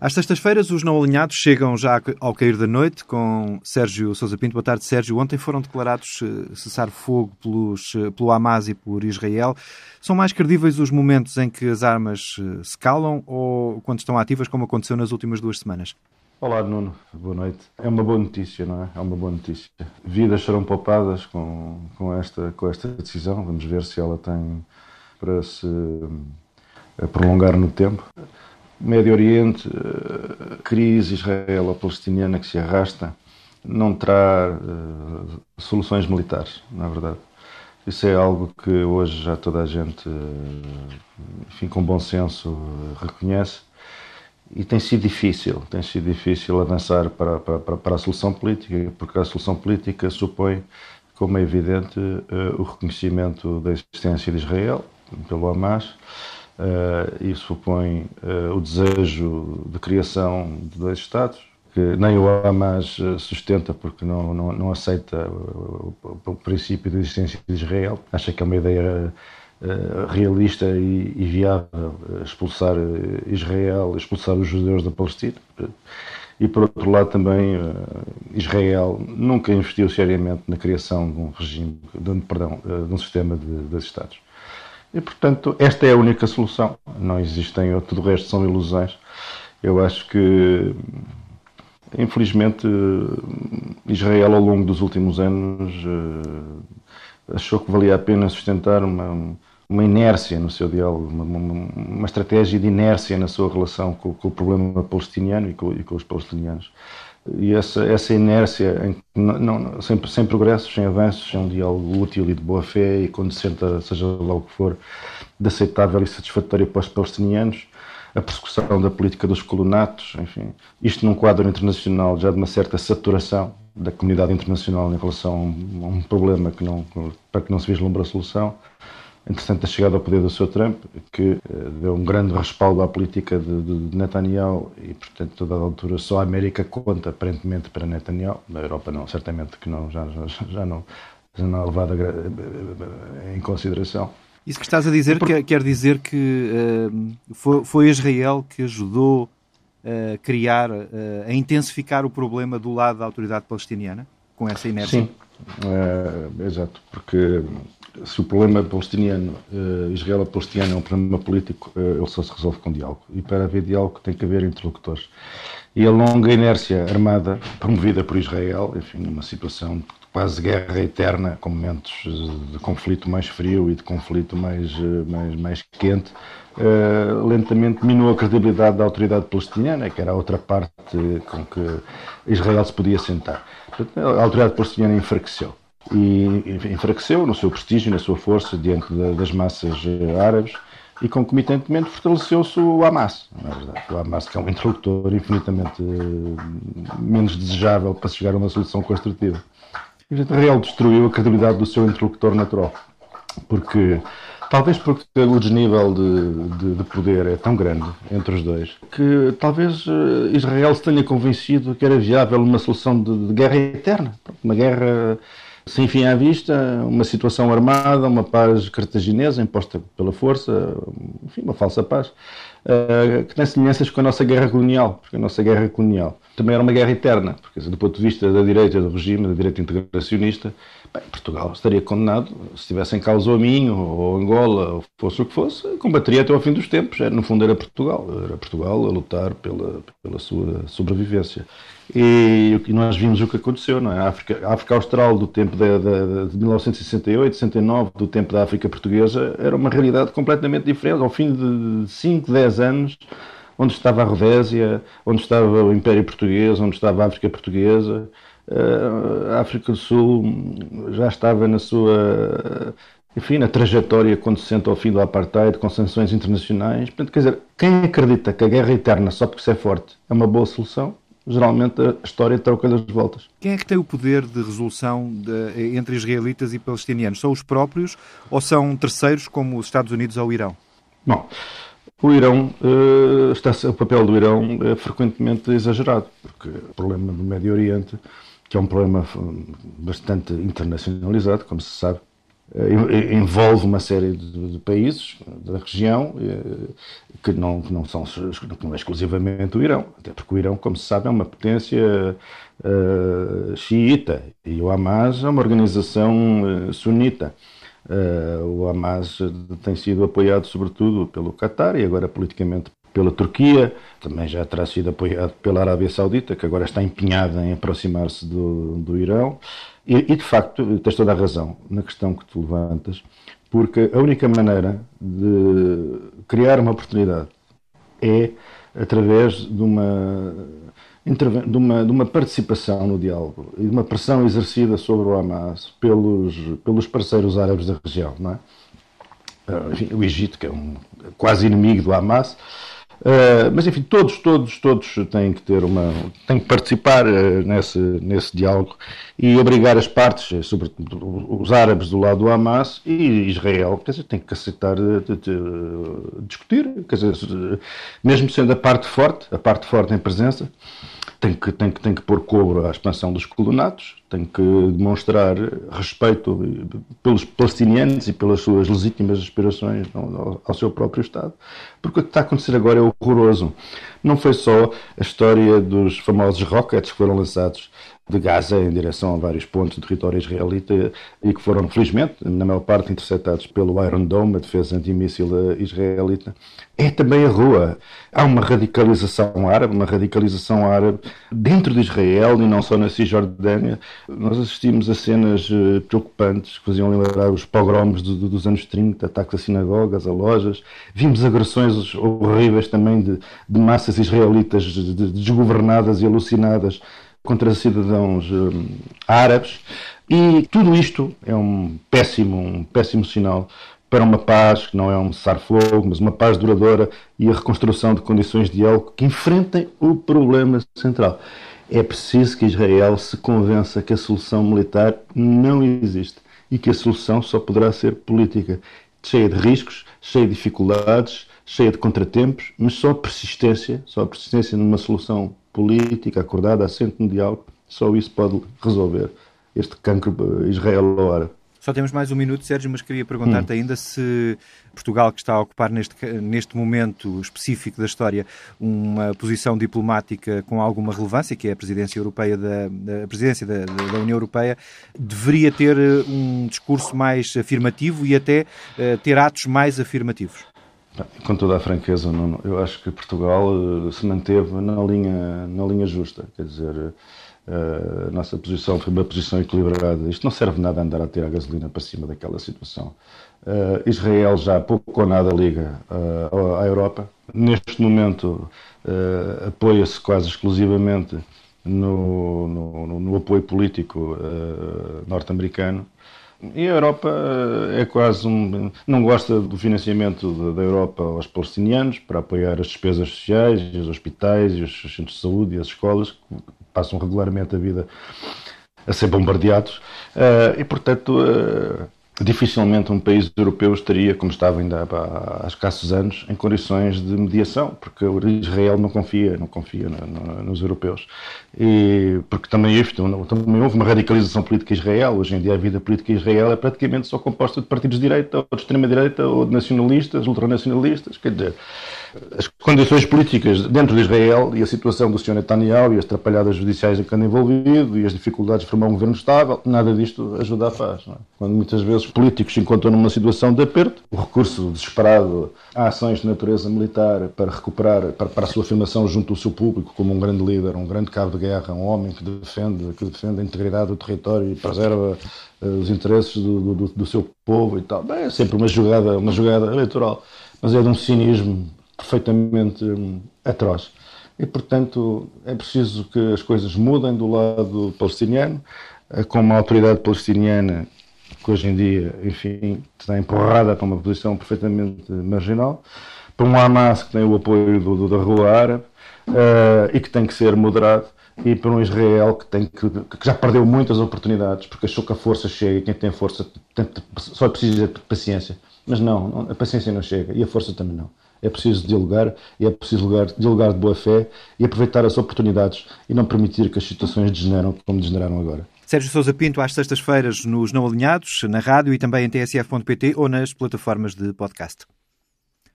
Às sextas-feiras, os não alinhados chegam já ao cair da noite com Sérgio Sousa Pinto. Boa tarde, Sérgio. Ontem foram declarados eh, cessar-fogo pelos, eh, pelo Hamas e por Israel. São mais credíveis os momentos em que as armas eh, se calam ou quando estão ativas, como aconteceu nas últimas duas semanas? Olá, Nuno. Boa noite. É uma boa notícia, não é? É uma boa notícia. Vidas serão poupadas com, com, esta, com esta decisão. Vamos ver se ela tem para se prolongar no tempo. Médio Oriente, eh, crise israelo-palestiniana que se arrasta, não terá uh, soluções militares, na verdade. Isso é algo que hoje já toda a gente, enfim, com bom senso, reconhece. E tem sido difícil, tem sido difícil avançar para, para, para a solução política, porque a solução política supõe, como é evidente, o reconhecimento da existência de Israel pelo Hamas, Uh, isso supõe uh, o desejo de criação de dois Estados, que nem o Hamas eh, sustenta porque não, não, não aceita o, o, o, princípio de existência de Israel. Acha que é uma ideia uh, realista e, e, viável expulsar Israel, expulsar os judeus da Palestina. E por outro lado também Israel nunca investiu seriamente na criação de um regime, de, perdão, de um sistema de dois Estados. E, portanto, esta é a única solução. Não existem, tudo o resto são ilusões. Eu acho que, infelizmente, Israel, ao longo dos últimos anos, eh, achou que valia a pena sustentar uma, uma inércia no seu diálogo, uma, uma, uma, estratégia de inércia na sua relação com, com o problema palestiniano e com, e com os palestinianos e essa, essa inércia em, não, não, sem, sem progressos, sem avanços, sem um diálogo útil e de boa fé e condizente, seja lá o que for, de aceitável e satisfatório para os palestinianos, a persecução da política dos colonatos, enfim, isto num quadro internacional já de uma certa saturação da comunidade internacional em relação a um, problema que não, para que não se vislumbra a solução, Interessante a chegada ao poder do Sr. Trump, que eh, deu um grande respaldo à política de, de Netanyahu e, portanto, toda a altura só a América conta, aparentemente, para Netanyahu. Na Europa não, certamente que não, já, já, já não, já não é levada eh, em consideração. Isso que estás a dizer quer, quer dizer que uh, foi, foi Israel que ajudou a criar, a intensificar o problema do lado da autoridade palestiniana, com essa inércia? Sim, uh, exato, porque se o problema palestiniano, uh, israelo-palestiniano é um problema político, uh, ele só se resolve com diálogo. E para haver diálogo tem que haver interlocutores. E a longa inércia armada, promovida por Israel, enfim, numa situação de quase guerra eterna, com momentos de conflito mais frio e de conflito mais, eh, mais, mais quente, uh, lentamente minou a credibilidade da autoridade palestiniana, que era a outra parte com que Israel se podia sentar. A autoridade palestiniana enfraqueceu e enfraqueceu no seu prestígio, na sua força diante das massas eh, árabes e concomitantemente fortaleceu-se o Hamas, na verdade. O Hamas que é um interlocutor infinitamente eh, menos desejável para chegar a uma solução construtiva. E, Israel destruiu a credibilidade do seu interlocutor natural, porque Talvez porque o desnível de, de, de, poder é tão grande entre os dois que talvez eh, Israel se tenha convencido que era viável uma solução de, de guerra eterna. Uma guerra sem fim à vista, uma situação armada, uma paz cartaginesa imposta pela força, enfim, uma falsa paz, uh, que tem semelhanças com a nossa guerra colonial, porque a nossa guerra colonial também era uma guerra eterna, porque do ponto de vista da direita do regime, da direita integracionista, bem, Portugal estaria condenado, se tivesse em causa o Minho, ou Angola, ou fosse o que fosse, combateria até ao fim dos tempos, no fundo era Portugal, era Portugal a lutar pela, pela sua sobrevivência. E, e nós vimos o que aconteceu, não é? A África, a África Austral do tempo de, de, de 1968, 69, do tempo da África Portuguesa, era uma realidade completamente diferente. Ao fim de 5, 10 anos, onde estava a Rodésia, onde estava o Império Português, onde estava a África Portuguesa, eh, a África do Sul já estava na sua enfim, na trajetória conducente ao fim do apartheid, com sanções internacionais. Portanto, quer dizer, quem acredita que a guerra eterna, só porque se é forte, é uma boa solução, geralmente a história troca-lhe as voltas. Quem é que tem o poder de resolução de, entre israelitas e palestinianos? São os próprios ou são terceiros como os Estados Unidos ou o Irão? Bom, o Irão, uh, está, o papel do Irão é frequentemente exagerado, porque o problema do Médio Oriente, que é um problema bastante internacionalizado, como se sabe, eh, envolve uma série de, de, países da região que não, que não são que não é exclusivamente o Irão, até porque o Irão, como se sabe, é uma potência uh, xiita e o Hamas é uma organização uh, sunita. Uh, o Hamas tem sido apoiado sobretudo pelo Qatar e agora politicamente pela Turquia, também já terá sido apoiado pela Arábia Saudita, que agora está empenhada em aproximar-se do, do Irão. E, e, de facto, tens toda a razão na questão que tu levantas, porque a única maneira de criar uma oportunidade é através de uma, de uma, de uma participação no diálogo e de uma pressão exercida sobre o Hamas pelos, pelos parceiros árabes da região. Não é? Ah, enfim, o Egito, que é um quase inimigo do Hamas, Uh, mas enfim, todos, todos, todos têm que ter uma, têm que participar uh, nesse, nesse diálogo e obrigar as partes, eh, sobretudo os árabes do lado do Hamas e Israel, quer dizer, tem que aceitar de, de, de, discutir, quer dizer, mesmo sendo a parte forte, a parte forte em presença, tem que, tem, que, tem que pôr cobro à expansão dos colonatos, tem que demonstrar respeito pelos palestinianos e pelas suas legítimas aspirações ao, ao, seu próprio Estado. Porque o que está a acontecer agora é horroroso. Não foi só a história dos famosos rockets que foram lançados de Gaza em direção a vários pontos do território israelita e que foram, felizmente, na maior parte interceptados pelo Iron Dome, a defesa antimíssil israelita. É também a rua. Há uma radicalização árabe, uma radicalização árabe dentro de Israel e não só na Cisjordânia. Nós assistimos a cenas eh, preocupantes que faziam lembrar os pogroms do, do, dos anos 30, ataques a sinagogas, a lojas. Vimos agressões horríveis também de, de massas israelitas desgovernadas e alucinadas contra cidadãos hum, árabes e tudo isto é um péssimo, um péssimo sinal para uma paz que não é um cessar-fogo, mas uma paz duradoura e a reconstrução de condições de diálogo que enfrentem o problema central. É preciso que Israel se convença que a solução militar não existe e que a solução só poderá ser política, cheia de riscos, cheia de dificuldades, cheia de contratempos, mas só persistência, só persistência numa solução política acordada, assente no diálogo, só isso pode resolver este cancro israelo-árabe. Só temos mais um minuto, Sérgio, mas queria perguntar-te hum. ainda se Portugal, que está a ocupar neste, neste momento específico da história uma posição diplomática com alguma relevância, que é a presidência europeia da, da presidência da, da, União Europeia, deveria ter eh, um discurso mais afirmativo e até uh, ter atos mais afirmativos. Com toda a franqueza, eu acho que Portugal eh, se manteve na linha, na linha justa. Quer dizer, eh, a nossa posição foi uma posição equilibrada. Isto não serve nada andar a ter a gasolina para cima daquela situação. Uh, Israel já pouco ou nada liga à Europa. Neste momento apoia-se quase exclusivamente no, no, no apoio político norte-americano e a Europa eh, é quase um. não gosta do financiamento da Europa aos palestinianos para apoiar as despesas sociais, os hospitais, os centros de saúde e as escolas, que passam regularmente a vida a ser bombardeados. Eh, e, portanto, eh, dificilmente um país europeu estaria, como estava ainda há, escassos anos, em condições de mediação, porque Israel não confia, não confia no, no, nos europeus. E, porque também, isto, também houve uma radicalização política Israel. Hoje em dia a vida política Israel é praticamente só composta de partidos de direita, ou de extrema-direita, ou de nacionalistas, ultranacionalistas. Quer dizer, as condições políticas dentro de Israel e a situação do Sr. Netanyahu e as atrapalhadas judiciais em que anda envolvido e as dificuldades de formar um governo estável, nada disto ajuda a paz. É? Quando muitas vezes políticos se encontram numa situação de aperto, o recurso desesperado a ações de natureza militar para recuperar, para, para a sua afirmação junto ao seu público como um grande líder, um grande cabo de guerra, um homem que defende, que defende a integridade do território e preserva uh, os interesses do, do, do, seu povo e tal. Bem, é sempre uma jogada, uma jogada eleitoral, mas é de um cinismo perfeitamente hum, atroz. E, portanto, é preciso que as coisas mudem do lado palestiniano, eh, com uma autoridade palestiniana que hoje em dia, enfim, está empurrada para uma posição perfeitamente marginal, para um Hamas que tem o apoio do, do da rua árabe uh, e que tem que ser moderado, e para um Israel que, tem que, que, já perdeu muitas oportunidades porque achou que a força chega e quem tem força tem, só precisa de paciência. Mas não, a paciência não chega e a força também não. É preciso dialogar e é preciso dialogar, dialogar de boa fé e aproveitar as oportunidades e não permitir que as situações degeneram como degeneraram agora. Sérgio Sousa Pinto, às sextas-feiras, nos Não Alinhados, na rádio e também em tsf.pt ou nas plataformas de podcast.